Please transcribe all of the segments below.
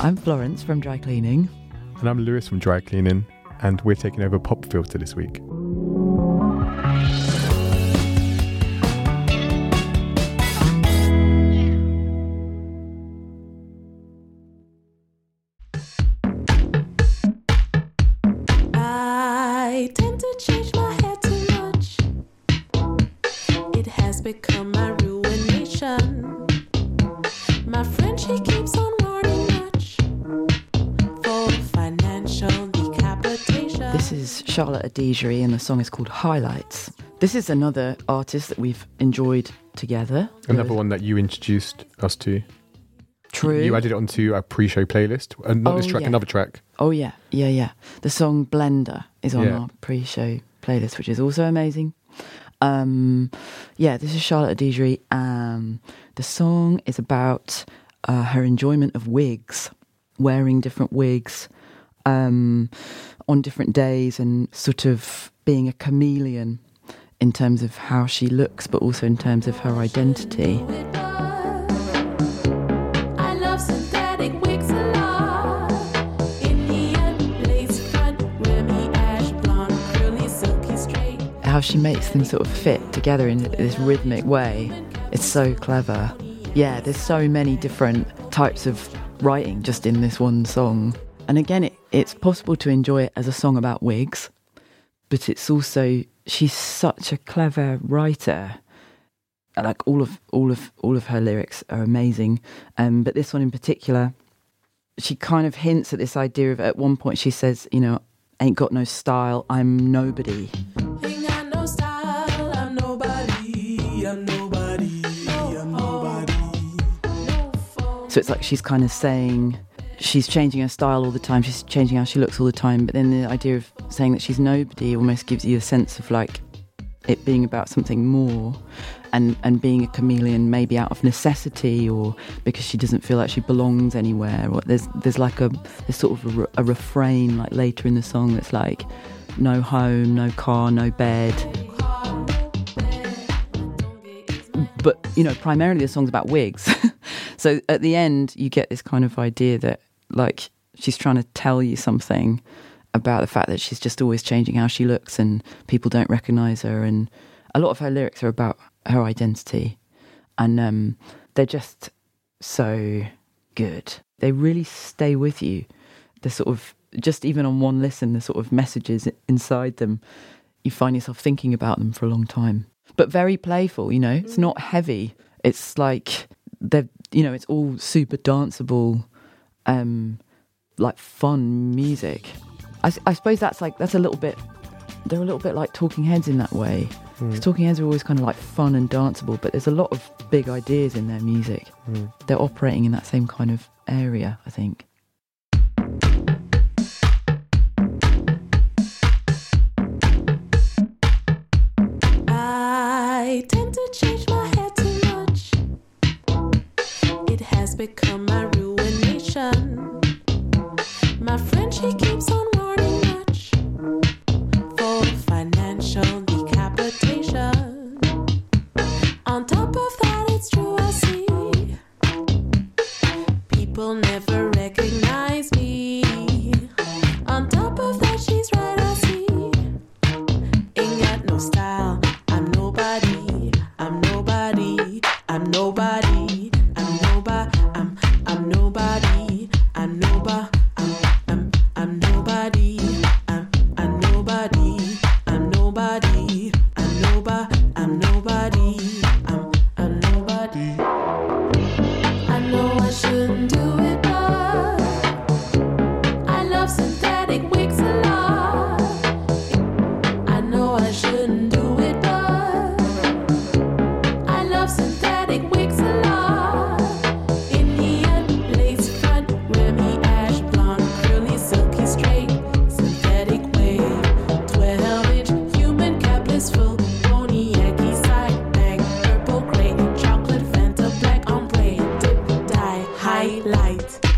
I'm Florence from Dry Cleaning. And I'm Lewis from Dry Cleaning, and we're taking over Pop Filter this week. I tend to change my hair too much. It has become my ruination. My friend, she keeps on is Charlotte Adigéry, and the song is called Highlights. This is another artist that we've enjoyed together. Another one that you introduced us to. True. You added it onto our pre-show playlist. Uh, not this Oh, track, yeah. another track. Oh yeah, yeah, yeah. The song Blender is on Yeah. our pre-show playlist, which is also amazing. Um, yeah, this is Charlotte Adigéry. Um, the song is about uh, her enjoyment of wigs, wearing different wigs um, on different days, and sort of being a chameleon in terms of how she looks, but also in terms of her identity. I love synthetic wigs a lot. Indian lace front, Remy ash blonde, curly, silky, straight. how she makes them sort of fit together in this rhythmic way. It's so clever. Yeah, there's so many different types of writing just in this one song. And again, it, it's possible to enjoy it as a song about wigs, but it's also she's such a clever writer. Like all of all of all of her lyrics are amazing, um, but this one in particular, she kind of hints at this idea of at one point she says, you know, ain't got no style, I'm nobody. Ain't got no style, I'm nobody, I'm nobody, I'm nobody. No phone. So it's like she's kind of saying she's changing her style all the time, she's changing how she looks all the time, but then the idea of saying that she's nobody almost gives you a sense of like it being about something more and, and being a chameleon maybe out of necessity or because she doesn't feel like she belongs anywhere or there's there's like a there's sort of a, a refrain like later in the song that's like no home, no car, no bed. but you know primarily the song's about wigs so at the end you get this kind of idea that like she's trying to tell you something about the fact that she's just always changing how she looks and people don't recognize her. And a lot of her lyrics are about her identity. And um, they're just so good. They really stay with you. The sort of just even on one listen the sort of messages inside them you find yourself thinking about them for a long time. But very playful you know? It's not heavy. It's like they're you know it's all super danceable um like fun music. I suppose that's like that's a little bit they're a little bit like talking heads in that way. 'Cause talking heads are always kind of like fun and danceable but there's a lot of big ideas in their music. They're operating in that same kind of area i think. I tend to change my hair too much. It has become my ruination. My friend, she keeps on warning much for financial decapitation. On top of that, it's true, I see. People never recognize me. On top of that, she's right, I see. Ain't got no style. I'm nobody. I'm nobody. I'm nobody. highlight.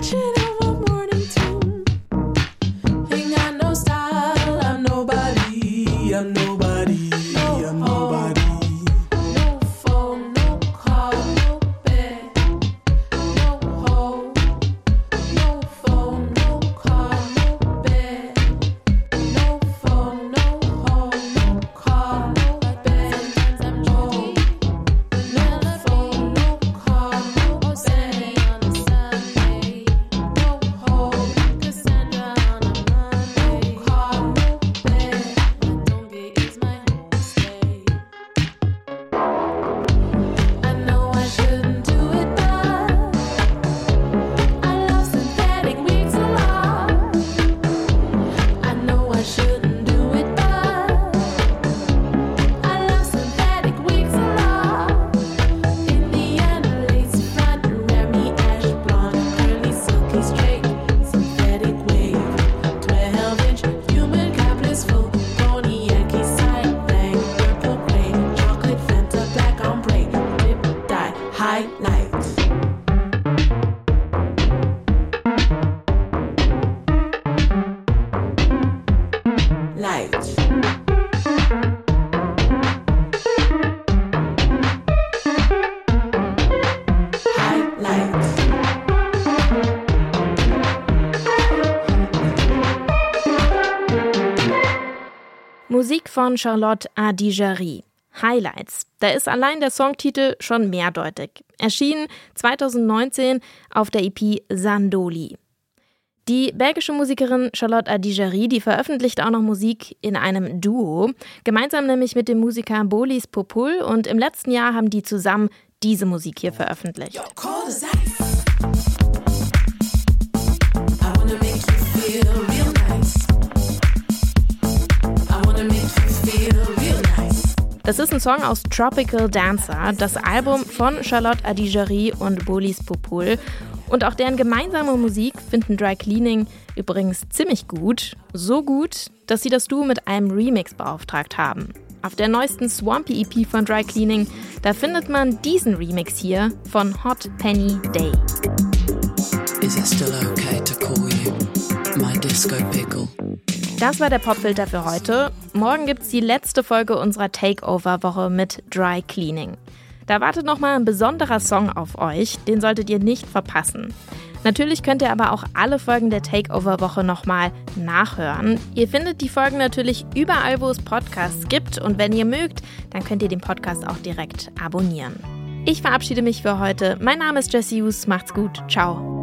Wretched Musik von Charlotte Adigéry. Highlights. Da ist allein der Songtitel schon mehrdeutig. Erschienen 2019 auf der EP Sandoli. Die belgische Musikerin Charlotte Adigéry, die veröffentlicht auch noch Musik in einem Duo, gemeinsam nämlich mit dem Musiker Bolis Popul. Und im letzten Jahr haben die zusammen diese Musik hier veröffentlicht. Das ist ein Song aus Tropical Dancer, das Album von Charlotte Adigéry und Bolis Popul. Und auch deren gemeinsame Musik finden Dry Cleaning übrigens ziemlich gut. So gut, dass sie das Duo mit einem Remix beauftragt haben. Auf der neuesten Swampy EP von Dry Cleaning, da findet man diesen Remix hier von Hot Penny Day. Is it still okay to call you my disco pickle? Das war der Popfilter für heute. Morgen gibt's die letzte Folge unserer Takeover-Woche mit Dry Cleaning. Da wartet nochmal ein besonderer Song auf euch, den solltet ihr nicht verpassen. Natürlich könnt ihr aber auch alle Folgen der Takeover-Woche nochmal nachhören. Ihr findet die Folgen natürlich überall, wo es Podcasts gibt und wenn ihr mögt, dann könnt ihr den Podcast auch direkt abonnieren. Ich verabschiede mich für heute. Mein Name ist Jesse Hughes. Macht's gut. Ciao.